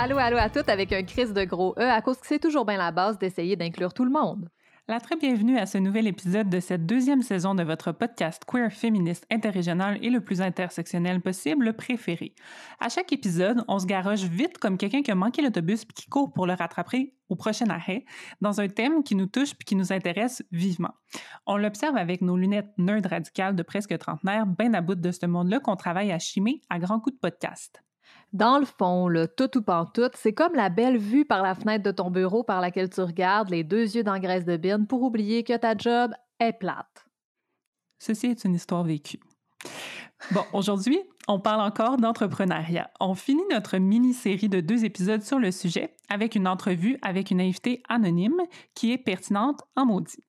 Allô, allô à toutes avec un crise de gros E à cause que c'est toujours bien la base d'essayer d'inclure tout le monde. La très bienvenue à ce nouvel épisode de cette deuxième saison de votre podcast queer féministe interrégional et le plus intersectionnel possible préféré. À chaque épisode, on se garoche vite comme quelqu'un qui a manqué l'autobus puis qui court pour le rattraper au prochain arrêt dans un thème qui nous touche puis qui nous intéresse vivement. On l'observe avec nos lunettes nerd radicales de presque trentenaire, bien à bout de ce monde-là qu'on travaille à chimer à grands coups de podcast. Dans le fond, le tout ou pantoute, c'est comme la belle vue par la fenêtre de ton bureau par laquelle tu regardes les deux yeux dans graisse de bine pour oublier que ta job est plate. Ceci est une histoire vécue. Bon, aujourd'hui, on parle encore d'entrepreneuriat. On finit notre mini-série de deux épisodes sur le sujet avec une entrevue avec une invitée anonyme qui est pertinente en maudit.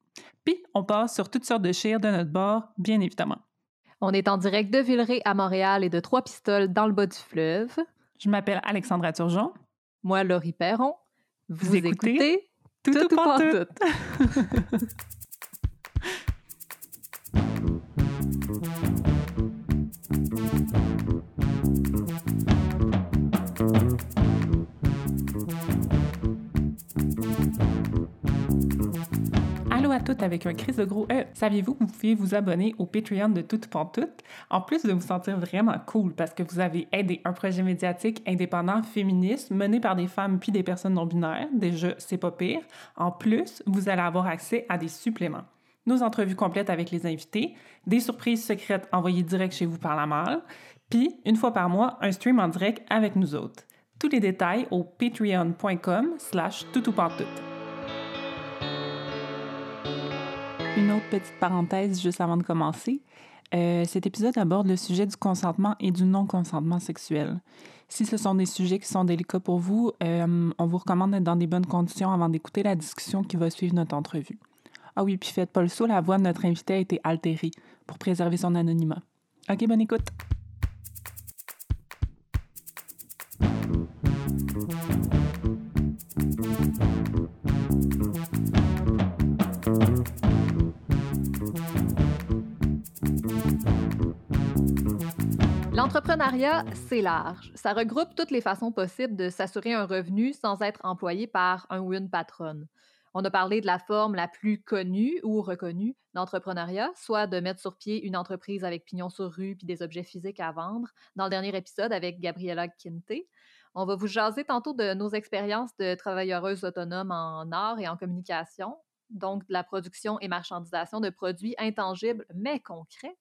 Puis, on passe sur toutes sortes de chires de notre bord, bien évidemment. On est en direct de Villeray à Montréal et de Trois-Pistoles dans le bas du fleuve. Je m'appelle Alexandra Turgeon. Moi, Laurie Perron. Vous, écoutez, Tout, tout, tout. À toutes avec un crise de gros E. Saviez-vous que vous pouvez vous abonner au Patreon de Toute Pantoute, en plus de vous sentir vraiment cool parce que vous avez aidé un projet médiatique indépendant féministe mené par des femmes puis des personnes non binaires. Déjà, c'est pas pire. En plus, vous allez avoir accès à des suppléments. Nos entrevues complètes avec les invités, des surprises secrètes envoyées direct chez vous par la malle, puis une fois par mois, un stream en direct avec nous autres. Tous les détails au patreon.com slash toutoupantoute. Une autre petite parenthèse juste avant de commencer. Euh, cet épisode aborde le sujet du consentement et du non-consentement sexuel. Si ce sont des sujets qui sont délicats pour vous, euh, on vous recommande d'être dans des bonnes conditions avant d'écouter la discussion qui va suivre notre entrevue. Ah oui, puis faites pas le saut, la voix de notre invité a été altérée pour préserver son anonymat. OK, bonne écoute. L'entrepreneuriat, c'est large. Ça regroupe toutes les façons possibles de s'assurer un revenu sans être employé par un ou une patronne. On a parlé de la forme la plus connue ou reconnue d'entrepreneuriat, soit de mettre sur pied une entreprise avec pignon sur rue puis des objets physiques à vendre, dans le dernier épisode avec Gabriella Quinte. On va vous jaser tantôt de nos expériences de travailleuses autonomes en art et en communication, donc de la production et marchandisation de produits intangibles mais concrets.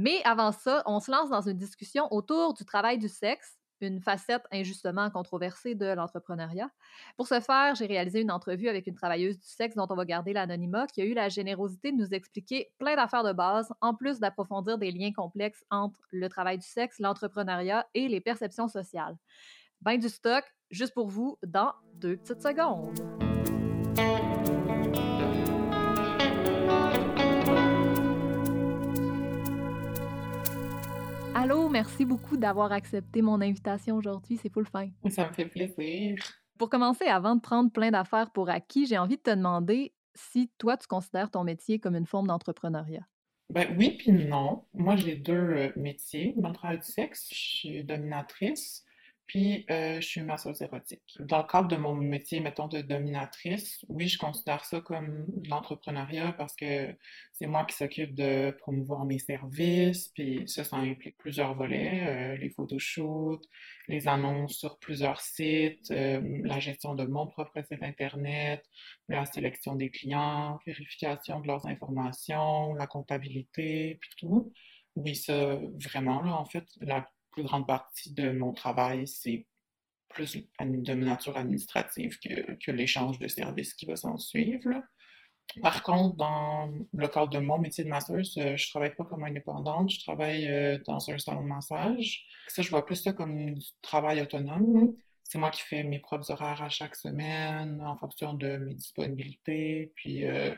Mais avant ça, on se lance dans une discussion autour du travail du sexe, une facette injustement controversée de l'entrepreneuriat. Pour ce faire, j'ai réalisé une entrevue avec une travailleuse du sexe dont on va garder l'anonymat, qui a eu la générosité de nous expliquer plein d'affaires de base, en plus d'approfondir des liens complexes entre le travail du sexe, l'entrepreneuriat et les perceptions sociales. Ben du stock, juste pour vous, dans deux petites secondes. Allô, merci beaucoup d'avoir accepté mon invitation aujourd'hui. C'est full fin. Ça me fait plaisir. Pour commencer, avant de prendre plein d'affaires pour acquis, j'ai envie de te demander si toi, tu considères ton métier comme une forme d'entrepreneuriat. Ben oui, puis non. Moi, j'ai deux euh, métiers dans le travail du sexe. Je suis dominatrice, puis euh, je suis masseuse érotique. Dans le cadre de mon métier, mettons, de dominatrice, oui, je considère ça comme l'entrepreneuriat parce que c'est moi qui s'occupe de promouvoir mes services, puis ça, ça implique plusieurs volets, euh, les photoshoots, les annonces sur plusieurs sites, euh, la gestion de mon propre site Internet, la sélection des clients, vérification de leurs informations, la comptabilité, puis tout. Oui, ça, vraiment, là, en fait, la plus grande partie de mon travail, c'est plus de nature administrative que, l'échange de services qui va s'en suivre. Par contre, dans le cadre de mon métier de masseuse, euh, je travaille pas comme indépendante, je travaille euh, dans un salon de massage. Ça, je vois plus ça comme du travail autonome. C'est moi qui fais mes propres horaires à chaque semaine en fonction de mes disponibilités. Puis, euh,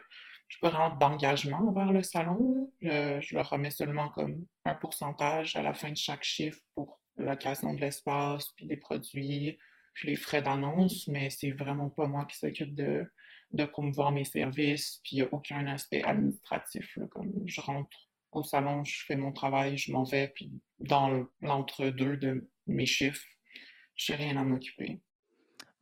je peux rendre d'engagement envers le salon. je leur remets seulement comme un pourcentage à la fin de chaque chiffre pour la création de l'espace, puis des produits, puis les frais d'annonce, mais c'est vraiment pas moi qui s'occupe de, de promouvoir mes services, puis il n'y a aucun aspect administratif. comme je rentre au salon, je fais mon travail, je m'en vais, puis dans l'entre-deux de mes chiffres, j'ai rien à m'occuper.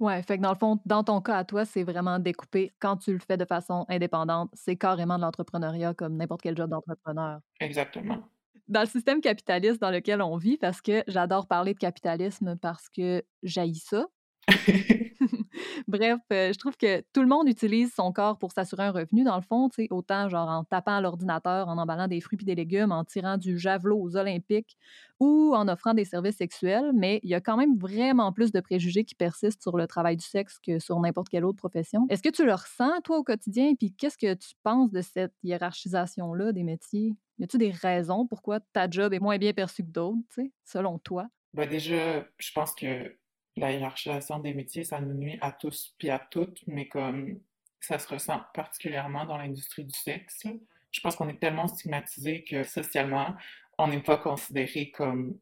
Ouais, fait que dans le fond, dans ton cas à toi, c'est vraiment découpé. Quand tu le fais de façon indépendante, c'est carrément de l'entrepreneuriat comme n'importe quel job d'entrepreneur. Exactement. Dans le système capitaliste dans lequel on vit, parce que j'adore parler de capitalisme parce que j'haïs ça, Bref, euh, je trouve que tout le monde utilise son corps pour s'assurer un revenu, dans le fond, autant genre en tapant à l'ordinateur, en emballant des fruits et des légumes, en tirant du javelot aux Olympiques ou en offrant des services sexuels, mais il y a quand même vraiment plus de préjugés qui persistent sur le travail du sexe que sur n'importe quelle autre profession. Est-ce que tu le ressens, toi, au quotidien? Puis qu'est-ce que tu penses de cette hiérarchisation-là des métiers? Y a-t-il des raisons pourquoi ta job est moins bien perçue que d'autres, selon toi? Ben déjà, je pense que la hiérarchisation des métiers, ça nous nuit à tous puis à toutes, mais comme ça se ressent particulièrement dans l'industrie du sexe. Je pense qu'on est tellement stigmatisé que socialement, on n'est pas considéré comme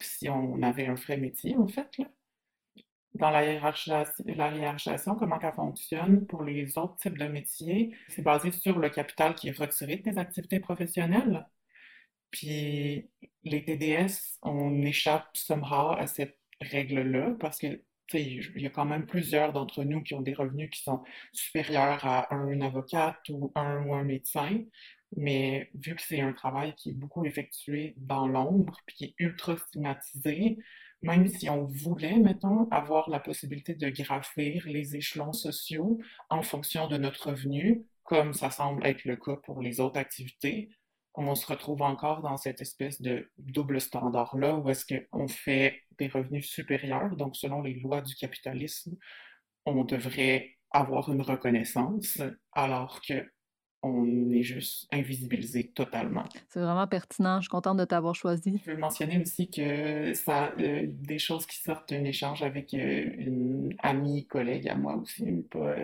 si on avait un vrai métier, en fait. Dans la hiérarchisation, la hiérarchisation, comment ça fonctionne pour les autres types de métiers, c'est basé sur le capital qui est retiré des activités professionnelles. Puis les TDS, on échappe somehow à cette règle-là parce que il y a quand même plusieurs d'entre nous qui ont des revenus qui sont supérieurs à un avocat ou un ou un médecin. Mais vu que c'est un travail qui est beaucoup effectué dans l'ombre, puis qui est ultra stigmatisé, même si on voulait, mettons, avoir la possibilité de graffir les échelons sociaux en fonction de notre revenu, comme ça semble être le cas pour les autres activités, on se retrouve encore dans cette espèce de double standard-là où est-ce qu'on fait des revenus supérieurs. Donc, selon les lois du capitalisme, on devrait avoir une reconnaissance alors que on est juste invisibilisé totalement. C'est vraiment pertinent. Je suis contente de t'avoir choisi. Je veux mentionner aussi que ça, euh, des choses qui sortent d'un échange avec euh, une amie, collègue à moi aussi, pas,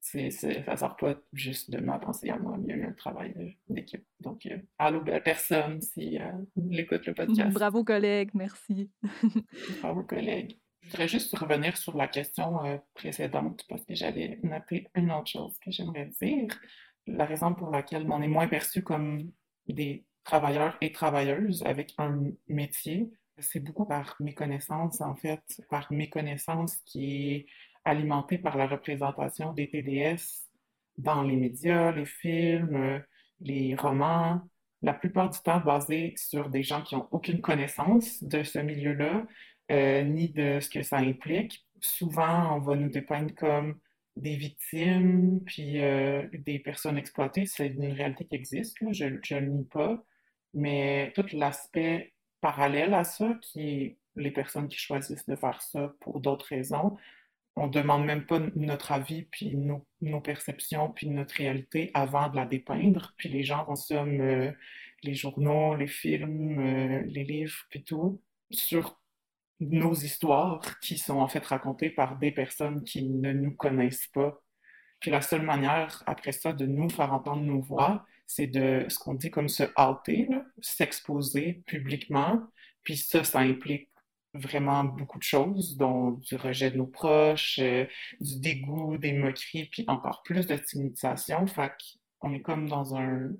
c'est, ça sort pas juste de ma pensée à moi, il y a eu un travail d'équipe. Donc, euh, allô, belle personne, si euh, vous écoute le podcast. Bravo, collègue, merci. Bravo, collègue. Je voudrais juste revenir sur la question euh, précédente parce que j'allais noter une autre chose que j'aimerais dire. La raison pour laquelle on est moins perçu comme des travailleurs et travailleuses avec un métier, c'est beaucoup par méconnaissance, en fait, par méconnaissance qui est alimenté par la représentation des TDS dans les médias, les films, les romans, la plupart du temps basés sur des gens qui n'ont aucune connaissance de ce milieu-là, euh, ni de ce que ça implique. Souvent, on va nous dépeindre comme des victimes, puis euh, des personnes exploitées. C'est une réalité qui existe, je ne le nie pas. Mais tout l'aspect parallèle à ça, qui est les personnes qui choisissent de faire ça pour d'autres raisons, on demande même pas notre avis, puis nos, perceptions, puis notre réalité avant de la dépeindre. Puis les gens consomment euh, les journaux, les films, euh, les livres, puis tout, sur nos histoires qui sont en fait racontées par des personnes qui ne nous connaissent pas. Puis la seule manière, après ça, de nous faire entendre nos voix, c'est de ce qu'on dit comme se hâter, s'exposer publiquement. Puis ça, ça implique vraiment beaucoup de choses, dont du rejet de nos proches, euh, du dégoût, des moqueries, puis encore plus de stigmatisation. Fait qu'on est comme dans un,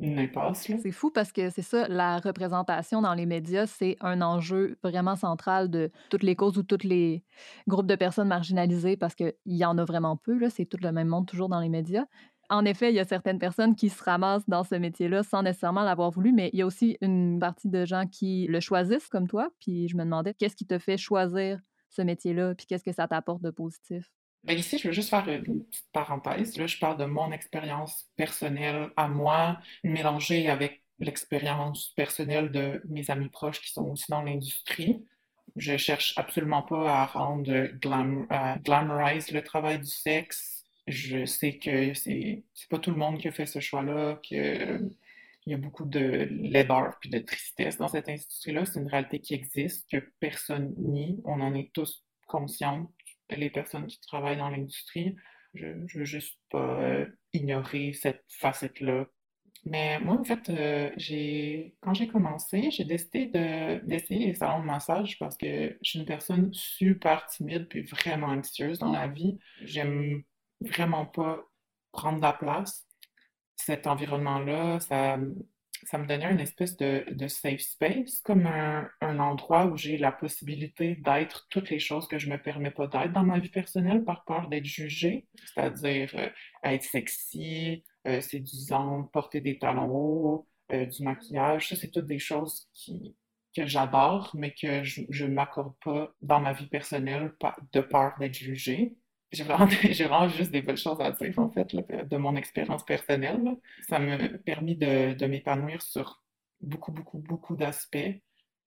une impasse. C'est fou parce que c'est ça, la représentation dans les médias, c'est un enjeu vraiment central de toutes les causes ou tous les groupes de personnes marginalisées parce qu'il y en a vraiment peu. C'est tout le même monde toujours dans les médias en effet, il y a certaines personnes qui se ramassent dans ce métier-là sans nécessairement l'avoir voulu, mais il y a aussi une partie de gens qui le choisissent comme toi. Puis je me demandais, qu'est-ce qui te fait choisir ce métier-là, puis qu'est-ce que ça t'apporte de positif? Bien, ici, je veux juste faire une petite parenthèse. Là, je parle de mon expérience personnelle à moi, mélangée avec l'expérience personnelle de mes amis proches qui sont aussi dans l'industrie. Je cherche absolument pas à rendre glam, à glamorize le travail du sexe je sais que c'est pas tout le monde qui a fait ce choix-là, qu'il y a beaucoup de laideur puis de tristesse dans cette industrie-là. C'est une réalité qui existe, que personne nie. On en est tous conscients, les personnes qui travaillent dans l'industrie. Je, je veux juste pas euh, ignorer cette facette-là. Mais moi, en fait, euh, quand j'ai commencé, j'ai décidé d'essayer les salons de massage parce que je suis une personne super timide puis vraiment anxieuse dans la vie. J'aime vraiment pas prendre la place. Cet environnement-là, ça, ça me donnait une espèce de, de safe space, comme un, un endroit où j'ai la possibilité d'être toutes les choses que je me permets pas d'être dans ma vie personnelle par peur d'être jugée, c'est-à-dire euh, être sexy, euh, séduisant, porter des talons hauts, euh, du maquillage. Ça, c'est toutes des choses qui, que j'adore, mais que je ne m'accorde pas dans ma vie personnelle de peur d'être jugée. J'ai vraiment, juste des belles choses à dire, en fait, de mon expérience personnelle. Ça m'a permis de, de m'épanouir sur beaucoup, beaucoup, beaucoup d'aspects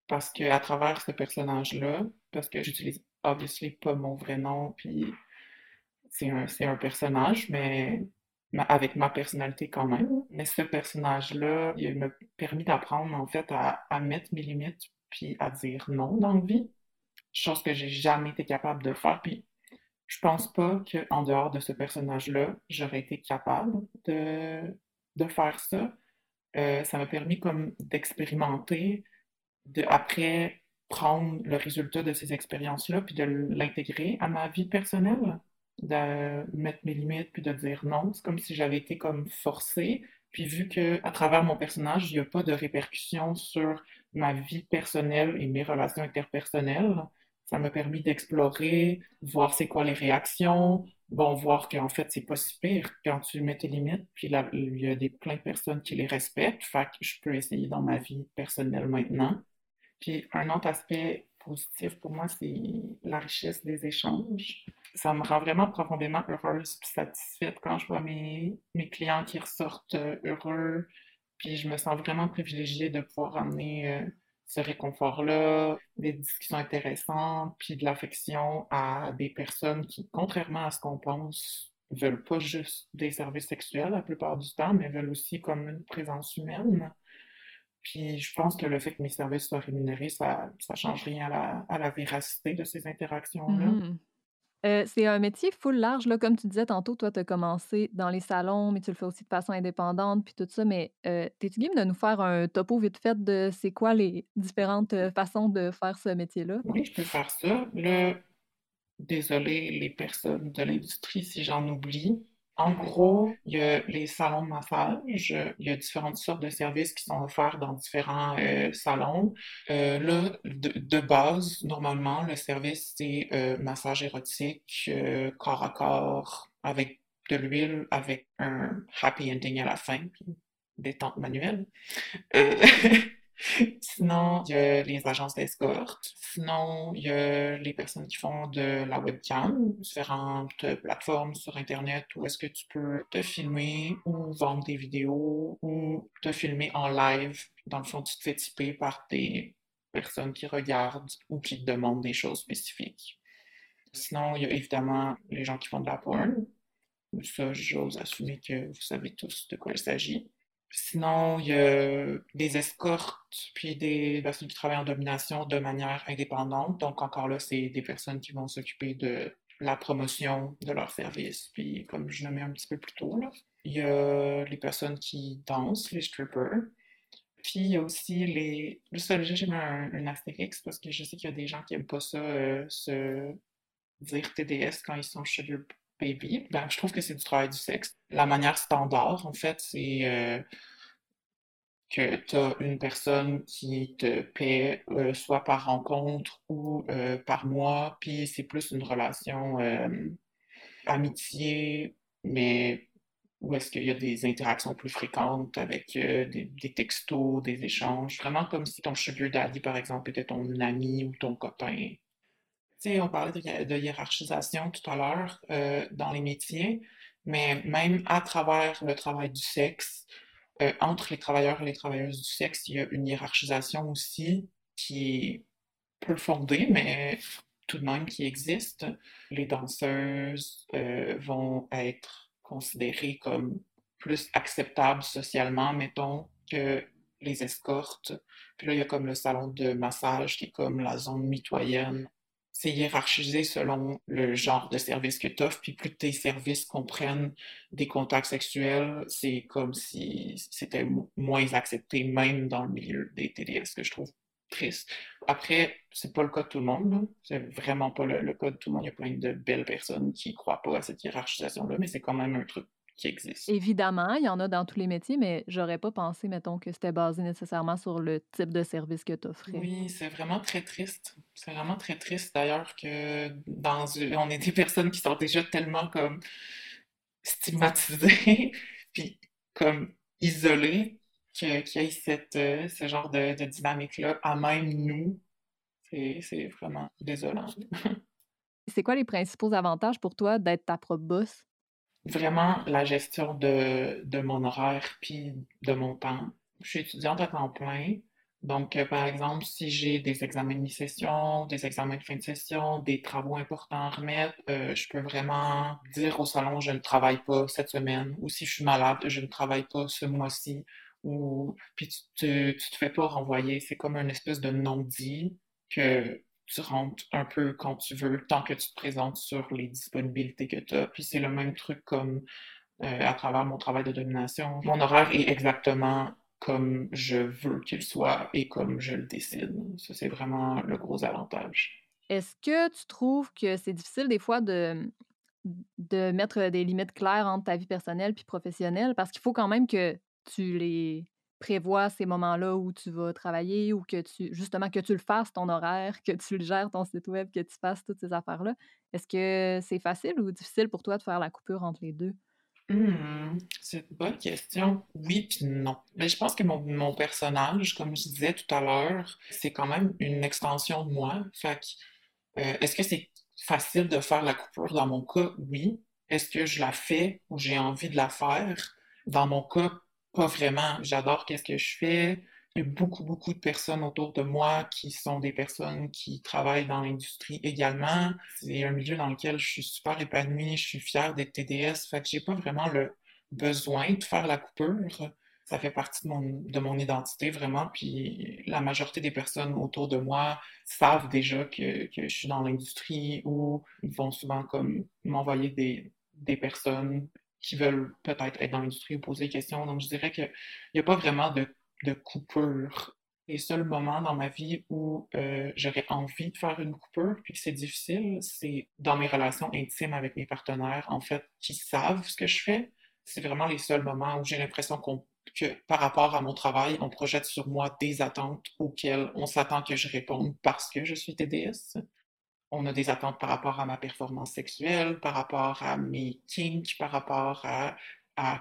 parce qu'à travers ce personnage-là, parce que j'utilise obviously pas mon vrai nom, puis c'est un, un personnage, mais avec ma personnalité quand même. Mais ce personnage-là, il m'a permis d'apprendre en fait à, à, mettre mes limites puis à dire non dans la vie, chose que j'ai jamais été capable de faire. Puis je pense pas qu'en dehors de ce personnage-là, j'aurais été capable de, de faire ça. Euh, ça m'a permis comme d'expérimenter, de après prendre le résultat de ces expériences-là puis de l'intégrer à ma vie personnelle de mettre mes limites puis de dire non. C'est comme si j'avais été comme forcée. Puis vu que à travers mon personnage, il n'y a pas de répercussions sur ma vie personnelle et mes relations interpersonnelles, ça m'a permis d'explorer, voir c'est quoi les réactions, bon, voir qu'en fait, c'est pas si pire quand tu mets tes limites, puis là, il y a des, plein de personnes qui les respectent, fait que je peux essayer dans ma vie personnelle maintenant. Puis un autre aspect positif pour moi, c'est la richesse des échanges ça me rend vraiment profondément heureuse et satisfaite quand je vois mes, mes clients qui ressortent euh, heureux. Puis je me sens vraiment privilégiée de pouvoir amener euh, ce réconfort-là, des discussions intéressantes, puis de l'affection à des personnes qui, contrairement à ce qu'on pense, veulent pas juste des services sexuels la plupart du temps, mais veulent aussi comme une présence humaine. Puis je pense que le fait que mes services soient rémunérés, ça ne change rien à la, à la, véracité de ces interactions-là. C'est un métier full large, là, comme tu disais tantôt, toi, tu as commencé dans les salons, mais tu le fais aussi de façon indépendante, puis tout ça. Mais t'es-tu game de nous faire un topo vite fait de c'est quoi les différentes façons de faire ce métier-là? Oui, je peux faire ça. Là, désolé les personnes de l'industrie si j'en oublie. En gros, il y a les salons de massage, il y a différentes sortes de services qui sont offerts dans différents euh, salons. Euh, là, de, base, normalement, le service, c'est euh, massage érotique, corps à corps, avec de l'huile, avec un happy ending à la fin, détente manuelle. Sinon, il y a les agences d'escorte. Sinon, il y a les personnes qui font de la webcam, différentes plateformes sur Internet où est-ce que tu peux te filmer ou vendre des vidéos ou te filmer en live. Dans le fond, tu te fais typer par des personnes qui regardent ou qui te demandent des choses spécifiques. Sinon, il y a évidemment les gens qui font de la porn. Ça, j'ose assumer que vous savez tous de quoi il s'agit. Sinon, il y a des escortes, puis des personnes qui travaillent en domination de manière indépendante. Donc, encore là, c'est des personnes qui vont s'occuper de la promotion de leurs services. Puis, comme je le mets un petit peu plus tôt, là, il y a les personnes qui dansent, les strippers. Puis, il y a aussi les. Juste j'ai mis un, un, astérix parce que je sais qu'il y a des gens qui n'aiment pas ça, euh, se dire TDS quand ils sont sugar baby, ben, je trouve que c'est du travail du sexe. La manière standard, en fait, c'est euh, que tu as une personne qui te paie euh, soit par rencontre ou euh, par mois, puis c'est plus une relation amitié, mais où est-ce qu'il y a des interactions plus fréquentes avec des, des, textos, des échanges, vraiment comme si ton sugar daddy, par exemple, était ton ami ou ton copain on parlait de, hiérarchisation tout à l'heure euh, dans les métiers, mais même à travers le travail du sexe, euh, entre les travailleurs et les travailleuses du sexe, il y a une hiérarchisation aussi qui est peu fondée, mais tout de même qui existe. Les danseuses euh, vont être considérées comme plus acceptables socialement, mettons, que les escortes. Puis là, il y a comme le salon de massage qui est comme la zone mitoyenne c'est hiérarchisé selon le genre de service que tu offres, puis plus tes services comprennent des contacts sexuels, c'est comme si c'était moins accepté, même dans le milieu des TDS, que je trouve triste. Après, c'est pas le cas de tout le monde, c'est vraiment pas le, cas de tout le monde. Il y a plein de belles personnes qui croient pas à cette hiérarchisation-là, mais c'est quand même un truc qui. Évidemment, il y en a dans tous les métiers, mais j'aurais pas pensé, mettons, que c'était basé nécessairement sur le type de service que tu offrais. Oui, c'est vraiment très triste. C'est vraiment très triste d'ailleurs que dans on est des personnes qui sont déjà tellement comme stigmatisées, puis comme isolées, qu'il y ait cette, euh, ce genre de, de dynamique-là à même nous. C'est vraiment désolant. C'est quoi les principaux avantages pour toi d'être ta propre boss? Vraiment la gestion de, de mon horaire puis de mon temps. Je suis étudiante à temps plein. Donc, euh, par exemple, si j'ai des examens de mi-session, des examens de fin de session, des travaux importants à remettre, euh, je peux vraiment dire au salon, je ne travaille pas cette semaine. Ou si je suis malade, je ne travaille pas ce mois-ci. Ou puis tu, te- te fais pas renvoyer. C'est comme une espèce de non-dit que tu rentres un peu quand tu veux, tant que tu te présentes sur les disponibilités que tu as. Puis c'est le même truc comme euh, à travers mon travail de domination. Mon horaire est exactement comme je veux qu'il soit et comme je le décide. Ça, c'est vraiment le gros avantage. Est-ce que tu trouves que c'est difficile des fois de, de mettre des limites claires entre ta vie personnelle puis professionnelle? Parce qu'il faut quand même que tu les prévois ces moments-là où tu vas travailler ou que tu justement que tu le fasses ton horaire, que tu le gères ton site web, que tu fasses toutes ces affaires-là. Est-ce que c'est facile ou difficile pour toi de faire la coupure entre les deux? Hmm, c'est une bonne question. Oui puis non. Mais je pense que mon, personnage, comme je disais tout à l'heure, c'est quand même une extension de moi. Fait euh, est-ce que c'est facile de faire la coupure dans mon cas? Oui. Est-ce que je la fais ou j'ai envie de la faire? Dans mon cas, pas vraiment. J'adore qu'est-ce que je fais. Il y a beaucoup, beaucoup de personnes autour de moi qui sont des personnes qui travaillent dans l'industrie également. C'est un milieu dans lequel je suis super épanouie, je suis fière d'être TDS, fait que j'ai pas vraiment le besoin de faire la coupure. Ça fait partie de mon, de mon identité vraiment, puis la majorité des personnes autour de moi savent déjà que, que je suis dans l'industrie ou ils vont souvent comme m'envoyer des, des personnes qui veulent peut-être être dans l'industrie ou poser des questions. Donc je dirais qu'il n'y a pas vraiment de de coupure. Les seuls moments dans ma vie où euh, j'aurais envie de faire une coupure, puis que c'est difficile, c'est dans mes relations intimes avec mes partenaires, en fait, qui savent ce que je fais. C'est vraiment les seuls moments où j'ai l'impression que par rapport à mon travail, on projette sur moi des attentes auxquelles on s'attend que je réponde parce que je suis TDS. On a des attentes par rapport à ma performance sexuelle, par rapport à mes kinks, par rapport à,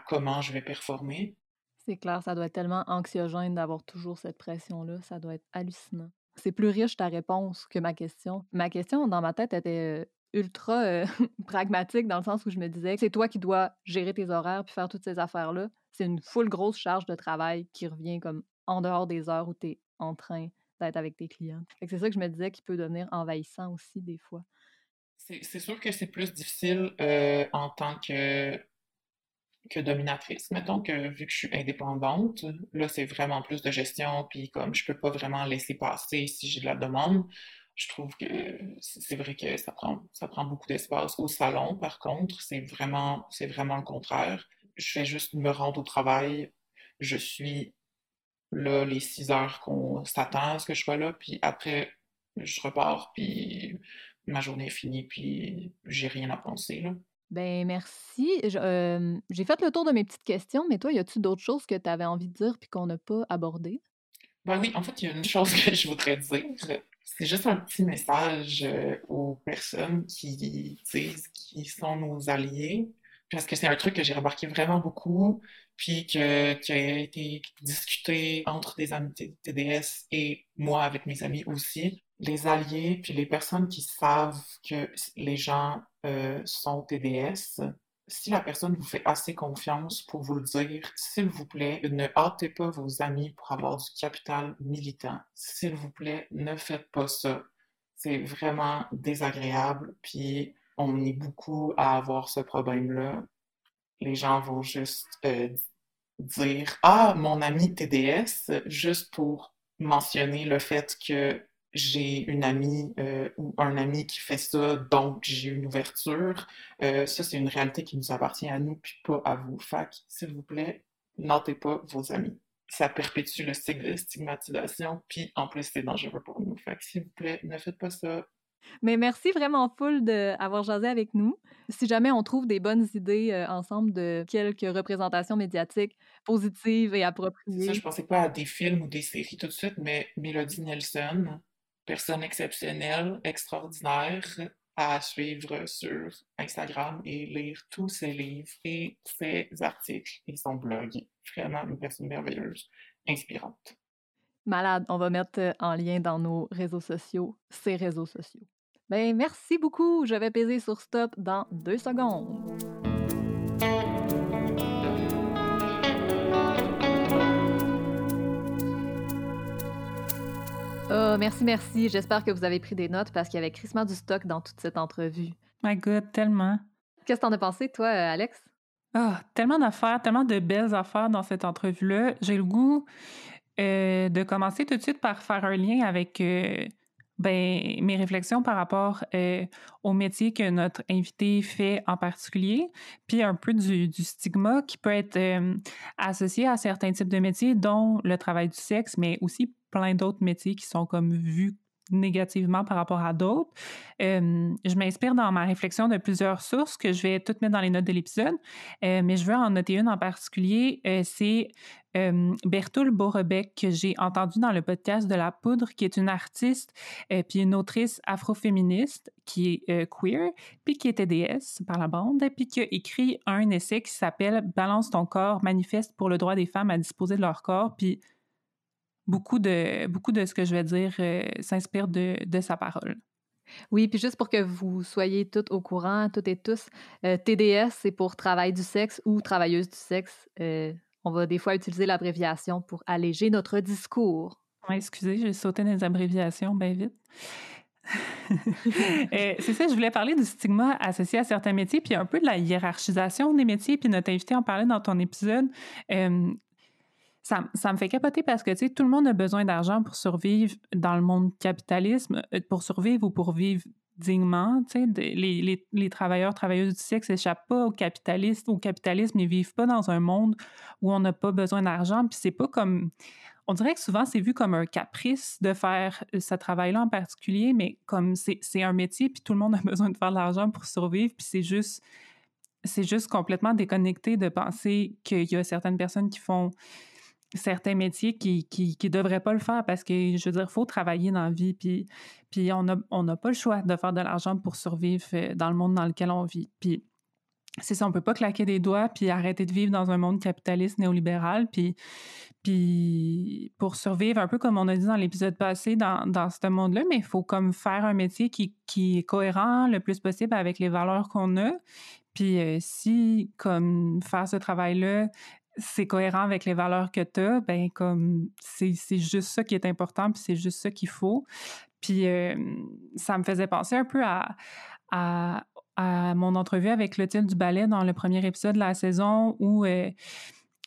comment je vais performer. C'est clair, ça doit être tellement anxiogène d'avoir toujours cette pression-là. Ça doit être hallucinant. C'est plus riche ta réponse que ma question. Ma question, dans ma tête, était euh, ultra euh, pragmatique dans le sens où je me disais c'est toi qui dois gérer tes horaires puis faire toutes ces affaires-là. C'est une full grosse charge de travail qui revient comme en dehors des heures où tu es en train avec tes clients. C'est ça que je me disais qui peut devenir envahissant aussi des fois. C'est sûr que c'est plus difficile euh, en tant que que dominatrice. Mettons que vu que je suis indépendante, là, c'est vraiment plus de gestion, puis comme je peux pas vraiment laisser passer si j'ai de la demande, je trouve que c'est vrai que ça prend, ça prend beaucoup d'espace. Au salon, par contre, c'est vraiment, vraiment le contraire. Je fais juste me rendre au travail, je suis là les six heures qu'on s'attend à ce que je sois là, puis après, je repars, puis ma journée est finie, puis j'ai rien à penser, là. Ben merci. j'ai fait le tour de mes petites questions, mais toi, y a-tu d'autres choses que tu avais envie de dire puis qu'on n'a pas abordées? Ben oui, en fait, il y a une chose que je voudrais dire. C'est juste un petit message euh, aux personnes qui disent qu'ils sont nos alliés, parce que c'est un truc que j'ai remarqué vraiment beaucoup, puis que, qui a été discuté entre des amis TDS et moi avec mes amis aussi. Les alliés, puis les personnes qui savent que les gens euh, sont TDS, si la personne vous fait assez confiance pour vous le dire, s'il vous plaît, ne hâtez pas vos amis pour avoir du capital militant. S'il vous plaît, ne faites pas ça. C'est vraiment désagréable, puis on est beaucoup à avoir ce problème-là. Les gens vont juste euh, dire Ah, mon ami TDS, juste pour mentionner le fait que j'ai une amie euh, ou un ami qui fait ça, donc j'ai une ouverture. Euh, ça, c'est une réalité qui nous appartient à nous, puis pas à vous. Fait s'il vous plaît, notez pas vos amis. Ça perpétue le stigmatisation, puis en plus, c'est dangereux pour nous. Fait s'il vous plaît, ne faites pas ça. Mais merci vraiment full d'avoir jasé avec nous. Si jamais on trouve des bonnes idées euh, ensemble de quelques représentations médiatiques positives et appropriées. Ça, je pensais pas à des films ou des séries tout de suite, mais Mélodie Nelson, personne exceptionnelle, extraordinaire, à suivre sur Instagram et lire tous ses livres et ses articles et son blog. Vraiment une personne merveilleuse, inspirante. Malade, on va mettre euh, en lien dans nos réseaux sociaux, ses réseaux sociaux. Ben, merci beaucoup. Je vais peser sur stop dans deux secondes. Oh, merci, merci. J'espère que vous avez pris des notes parce qu'il y avait crissement du stock dans toute cette entrevue. My God, tellement. Qu'est-ce que t'en as pensé, toi, euh, Alex? Ah, oh, tellement d'affaires, tellement de belles affaires dans cette entrevue-là. J'ai le goût euh, de commencer tout de suite par faire un lien avec euh, ben, mes réflexions par rapport euh, au métier que notre invité fait en particulier, puis un peu du, stigma qui peut être associé à certains types de métiers, dont le travail du sexe, mais aussi plein d'autres métiers qui sont comme vus négativement par rapport à d'autres. je m'inspire dans ma réflexion de plusieurs sources que je vais toutes mettre dans les notes de l'épisode, mais je veux en noter une en particulier. c'est Bertoul Borebec que j'ai entendu dans le podcast de La Poudre, qui est une artiste puis une autrice afroféministe qui est queer, puis qui est TDS par la bande, puis qui a écrit un essai qui s'appelle Balance ton corps, manifeste pour le droit des femmes à disposer de leur corps, puis beaucoup de, beaucoup de ce que je vais dire euh, s'inspire de, de, sa parole. Oui, puis juste pour que vous soyez toutes au courant, toutes et tous, euh, TDS, c'est pour travail du sexe ou travailleuse du sexe. Euh, on va des fois utiliser l'abréviation pour alléger notre discours. excusez, j'ai sauté dans les abréviations bien vite. c'est ça, je voulais parler du stigma associé à certains métiers, puis un peu de la hiérarchisation des métiers, puis notre invité en parlait dans ton épisode ça, me fait capoter parce que, tu sais, tout le monde a besoin d'argent pour survivre dans le monde capitalisme, euh, pour survivre ou pour vivre dignement. Tu sais, les, les, travailleurs, travailleuses du sexe n'échappent pas au capitalisme, au capitalisme, ils vivent pas dans un monde où on n'a pas besoin d'argent. Puis c'est pas comme... On dirait que souvent, c'est vu comme un caprice de faire euh, ce travail-là en particulier, mais comme c'est un métier, puis tout le monde a besoin de faire de l'argent pour survivre, puis c'est juste... C'est juste complètement déconnecté de penser qu'il y a certaines personnes qui font certains métiers qui ne devraient pas le faire parce que, je veux dire, faut travailler dans la vie, puis, on n'a pas le choix de faire de l'argent pour survivre euh, dans le monde dans lequel on vit. Puis c'est ça, on peut pas claquer des doigts puis arrêter de vivre dans un monde capitaliste néolibéral. Puis, puis pour survivre, un peu comme on a dit dans l'épisode passé, dans, ce monde-là, mais il faut comme faire un métier qui, qui, est cohérent le plus possible avec les valeurs qu'on a. Puis euh, si, comme faire ce travail-là, c'est cohérent avec les valeurs que tu as, ben comme c'est juste ça qui est important, puis c'est juste ça qu'il faut. Puis ça me faisait penser un peu à, à, mon entrevue avec Clotilde du Ballet dans le premier épisode de la saison où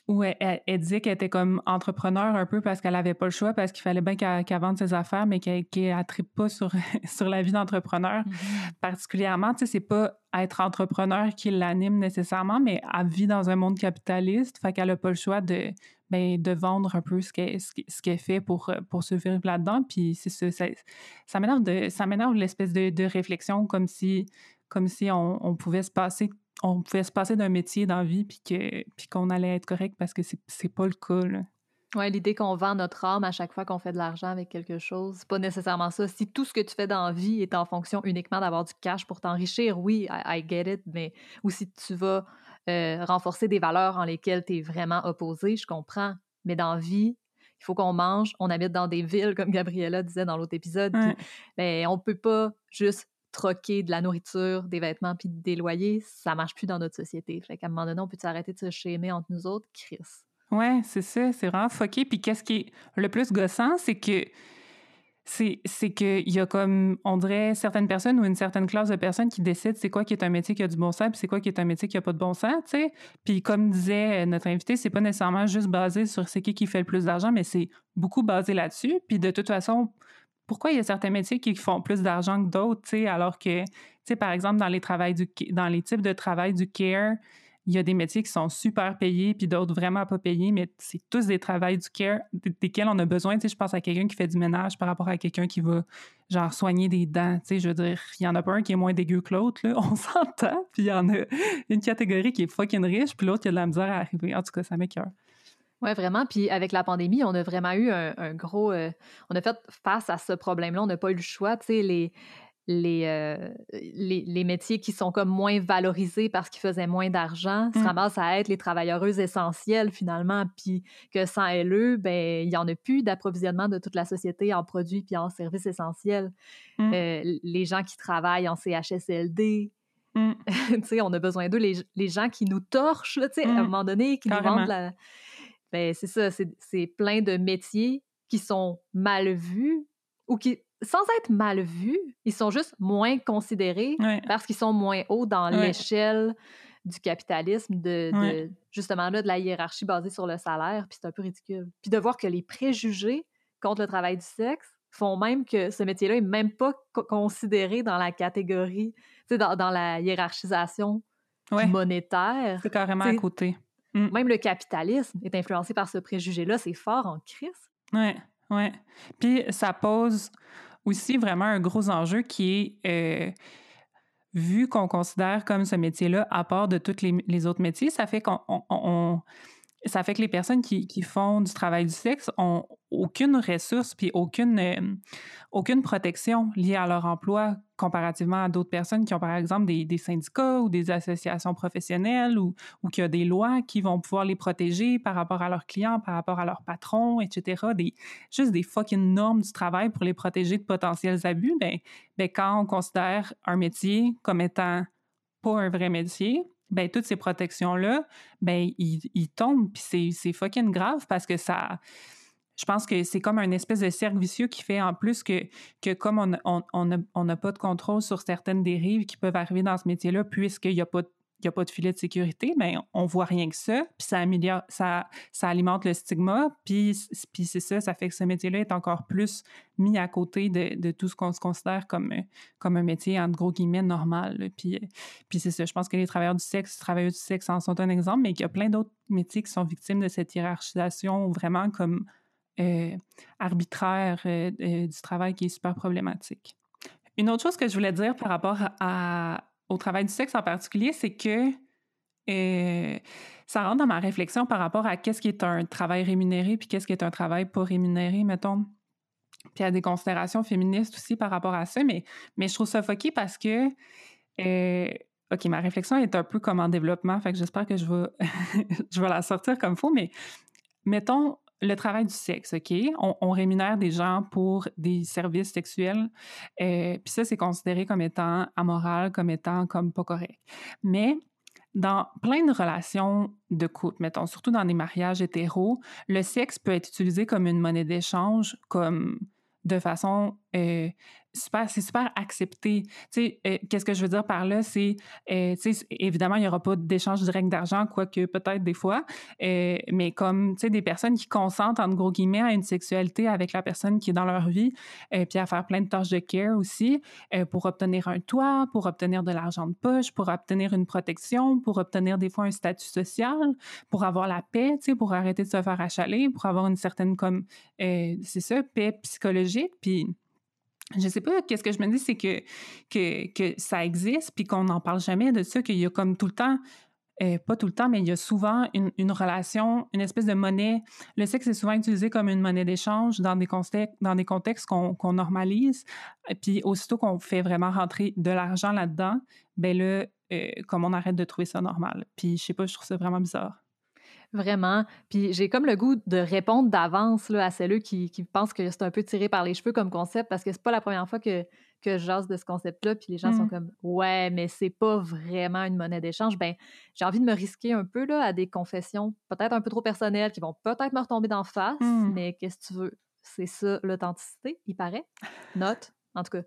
où elle, elle, disait qu'elle était comme entrepreneur un peu parce qu'elle n'avait pas le choix, parce qu'il fallait bien qu'elle vende ses affaires, mais qu'elle qu pas sur, sur la vie d'entrepreneur mm-hmm. particulièrement. Tu sais, c'est pas être entrepreneur qui l'anime nécessairement, mais elle vit dans un monde capitaliste, fait qu'elle n'a pas le choix de, ben, de vendre un peu ce qu'elle ce qu'elle fait pour, pour se vivre là-dedans. Puis c'est ça, ça, ça m'énerve l'espèce de, de réflexion comme si comme si on, on pouvait se passer on pouvait se passer d'un métier dans la vie puis que puis qu'on allait être correct parce que c'est pas le cas. Là. Ouais, l'idée qu'on vend notre âme à chaque fois qu'on fait de l'argent avec quelque chose, c'est pas nécessairement ça. Si tout ce que tu fais dans la vie est en fonction uniquement d'avoir du cash pour t'enrichir, oui, I, get it, mais ou si tu vas euh, renforcer des valeurs en lesquelles tu es vraiment opposé, je comprends. Mais dans la vie, il faut qu'on mange, on habite dans des villes, comme Gabriella disait dans l'autre épisode, ouais. ben, on peut pas juste troquer de la nourriture, des vêtements puis des loyers, ça marche plus dans notre société. Fait qu'à un moment donné, on peut arrêter de se schémer entre nous autres, Chris? Ouais, c'est ça, c'est vraiment foqué. Puis qu'est-ce qui est le plus gossant, c'est que c'est, qu'il y a comme, on dirait, certaines personnes ou une certaine classe de personnes qui décident c'est quoi qui est un métier qui a du bon sens, puis c'est quoi qui est un métier qui a pas de bon sens, tu sais. Puis comme disait notre invité, c'est pas nécessairement juste basé sur c'est qui qui fait le plus d'argent, mais c'est beaucoup basé là-dessus. Puis de toute façon, pourquoi il y a certains métiers qui font plus d'argent que d'autres, alors que, par exemple, dans les, types de travail du care, il y a des métiers qui sont super payés, puis d'autres vraiment pas payés, mais c'est tous des travails du care desquels on a besoin. Je pense à quelqu'un qui fait du ménage par rapport à quelqu'un qui va, genre, soigner des dents. Je veux dire, il y en a pas un qui est moins dégueu que l'autre, on s'entend. Puis il y en a une catégorie qui est fucking riche, puis l'autre qui a de la misère à arriver. En tout cas, ça m'écœure. Oui, vraiment. Puis avec la pandémie, on a vraiment eu un, gros. Euh, on a fait face à ce problème-là. On n'a pas eu le choix. Tu sais, les, euh, les, les, métiers qui sont comme moins valorisés parce qu'ils faisaient moins d'argent se mmh. ramassent à être les travailleuses essentielles finalement, puis que sans eux, ben il n'y en a plus d'approvisionnement de toute la société en produits puis en services essentiels. Mmh. Euh, les gens qui travaillent en CHSLD, mmh. on a besoin d'eux. Les, les, gens qui nous torchent, à un moment donné, qui nous vendent la... Ben, c'est ça, c'est plein de métiers qui sont mal vus ou qui sans être mal vus, ils sont juste moins considérés parce qu'ils sont moins hauts dans l'échelle du capitalisme, de, justement là, de la hiérarchie basée sur le salaire, puis c'est un peu ridicule. Puis de voir que les préjugés contre le travail du sexe font même que ce métier-là est même pas considéré dans la catégorie, dans, dans la hiérarchisation monétaire. C'est carrément à côté. Mm. Même le capitalisme est influencé par ce préjugé-là. C'est fort en crise. Oui, oui. Puis ça pose aussi vraiment un gros enjeu qui est euh, vu qu'on considère comme ce métier-là à part de tous les, autres métiers, ça fait qu'on ça fait que les personnes qui, qui, font du travail du sexe ont aucune ressource puis aucune, euh, aucune protection liée à leur emploi comparativement à d'autres personnes qui ont, par exemple, des, syndicats ou des associations professionnelles ou, qui ont des lois qui vont pouvoir les protéger par rapport à leurs clients, par rapport à leurs patrons, etc. Juste des fucking normes du travail pour les protéger de potentiels abus. Ben, ben quand on considère un métier comme étant pas un vrai métier, ben toutes ces protections-là, ben ils, tombent, puis c'est fucking grave parce que ça... Je pense que c'est comme un espèce de cercle vicieux qui fait en plus que, que comme on n'a on, on pas de contrôle sur certaines dérives qui peuvent arriver dans ce métier-là, puisqu'il n'y a pas de a pas de filet de sécurité, mais on voit rien que ça, puis ça, améliore, ça, ça alimente le stigma, puis, puis c'est ça, ça fait que ce métier-là est encore plus mis à côté de, de tout ce qu'on se considère comme, comme un métier, entre gros guillemets, normal. Puis, puis c'est ça, je pense que les travailleurs du sexe, les travailleurs du sexe en sont un exemple, mais qu'il y a plein d'autres métiers qui sont victimes de cette hiérarchisation vraiment comme euh, arbitraire euh, euh, du travail qui est super problématique. Une autre chose que je voulais dire par rapport au travail du sexe en particulier, c'est que ça rentre dans ma réflexion par rapport à qu'est-ce qui est un travail rémunéré puis qu'est-ce qui est un travail pas rémunéré, mettons. Puis il y a des considérations féministes aussi par rapport à ça, mais, je trouve ça foqué parce que, OK, ma réflexion est un peu comme en développement, fait que j'espère que je vais, je vais la sortir comme faut, mais mettons, le travail du sexe, OK? On, rémunère des gens pour des services sexuels, euh, puis ça, c'est considéré comme étant amoral, comme étant comme pas correct. Mais dans plein de relations de couple, mettons, surtout dans des mariages hétéros, le sexe peut être utilisé comme une monnaie d'échange, comme de façon euh, super, c'est super accepté. Tu sais, euh, qu'est-ce que je veux dire par là, c'est, euh, tu sais, évidemment, il n'y aura pas d'échange direct d'argent, quoique peut-être des fois, mais comme, tu sais, des personnes qui consentent, en gros guillemets, à une sexualité avec la personne qui est dans leur vie, puis à faire plein de tâches de care aussi, pour obtenir un toit, pour obtenir de l'argent de poche, pour obtenir une protection, pour obtenir des fois un statut social, pour avoir la paix, tu sais, pour arrêter de se faire achaler, pour avoir une certaine, comme, c'est ça, paix psychologique, puis je sais pas, qu'est-ce que je me dis, c'est que, que, que, ça existe, puis qu'on n'en parle jamais de ça, qu'il y a comme tout le temps, euh, pas tout le temps, mais il y a souvent une, une relation, une espèce de monnaie. Le sexe est souvent utilisé comme une monnaie d'échange dans des contextes, dans des contextes qu'on normalise. Puis aussitôt qu'on fait vraiment rentrer de l'argent là-dedans, ben là, euh, comme on arrête de trouver ça normal. Puis je sais pas, je trouve ça vraiment bizarre. Vraiment. Puis j'ai comme le goût de répondre d'avance à celles qui, qui pensent que c'est un peu tiré par les cheveux comme concept parce que c'est pas la première fois que, que je jase de ce concept-là. Puis les gens sont mmh. comme Ouais, mais c'est pas vraiment une monnaie d'échange. Ben, j'ai envie de me risquer un peu là, à des confessions peut-être un peu trop personnelles qui vont peut-être me retomber d'en face, mmh. mais qu'est-ce que tu veux? C'est ça l'authenticité, il paraît. Note. En tout cas,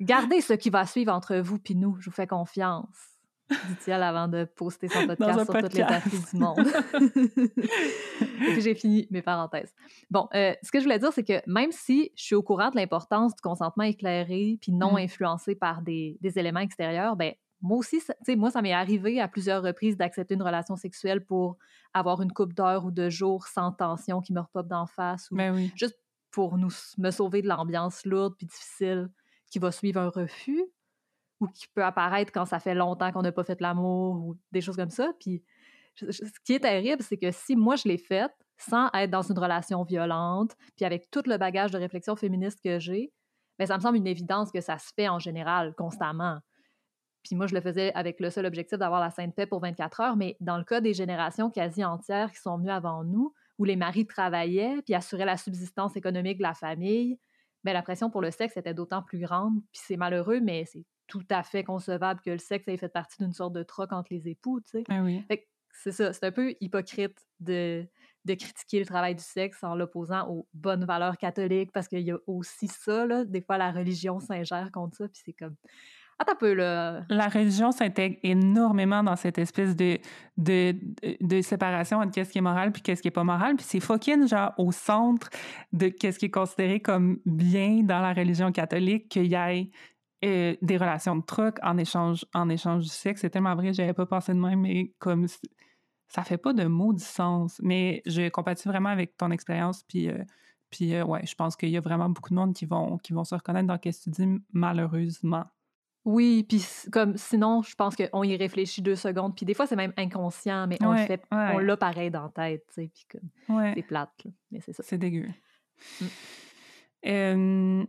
gardez ce qui va suivre entre vous puis nous. Je vous fais confiance dit-il avant de poster son podcast sur toutes les applis du monde. J'ai fini mes parenthèses. Bon, euh, ce que je voulais dire, c'est que même si je suis au courant de l'importance du consentement éclairé puis non mmh. influencé par des, des, éléments extérieurs, ben moi aussi, tu sais, moi, ça m'est arrivé à plusieurs reprises d'accepter une relation sexuelle pour avoir une coupe d'heures ou de jours sans tension qui me repop d'en face ou Ben oui. juste pour nous, me sauver de l'ambiance lourde puis difficile qui va suivre un refus ou qui peut apparaître quand ça fait longtemps qu'on n'a pas fait l'amour ou des choses comme ça. Puis ce qui est terrible, c'est que si moi je l'ai faite sans être dans une relation violente, puis avec tout le bagage de réflexion féministe que j'ai, bien, ça me semble une évidence que ça se fait en général, constamment. Puis moi, je le faisais avec le seul objectif d'avoir la sainte paix pour 24 heures, mais dans le cas des générations quasi entières qui sont venues avant nous, où les maris travaillaient puis assuraient la subsistance économique de la famille, bien, la pression pour le sexe était d'autant plus grande. Puis c'est malheureux, mais c'est tout à fait concevable que le sexe ait fait partie d'une sorte de troc entre les époux, tu sais. Ben oui. Fait que c'est ça, c'est un peu hypocrite de, de critiquer le travail du sexe en l'opposant aux bonnes valeurs catholiques, parce qu'il y a aussi ça, là, des fois la religion s'ingère contre ça, puis c'est comme... Attends un peu, là. La religion s'intègre énormément dans cette espèce de, de, de, de séparation entre qu'est-ce qui est moral puis qu'est-ce qui est pas moral. Puis c'est fucking genre au centre de qu'est-ce qui est considéré comme bien dans la religion catholique qu'il y ait euh, des relations de truc en échange, en échange du sexe. C'est tellement vrai, j'avais pas pensé de même, mais comme ça fait pas de mot du sens. Mais je compatis vraiment avec ton expérience, puis, euh, puis euh, ouais, je pense qu'il y a vraiment beaucoup de monde qui vont, qui vont se reconnaître dans ce que tu dis, malheureusement. Oui, puis comme sinon, je pense qu'on y réfléchit deux secondes, puis des fois c'est même inconscient, mais on le Ouais, fait, on l'a pareil dans la tête, tu sais, puis comme Ouais. c'est plate, là. mais c'est ça. C'est dégueu. Mm. Euh,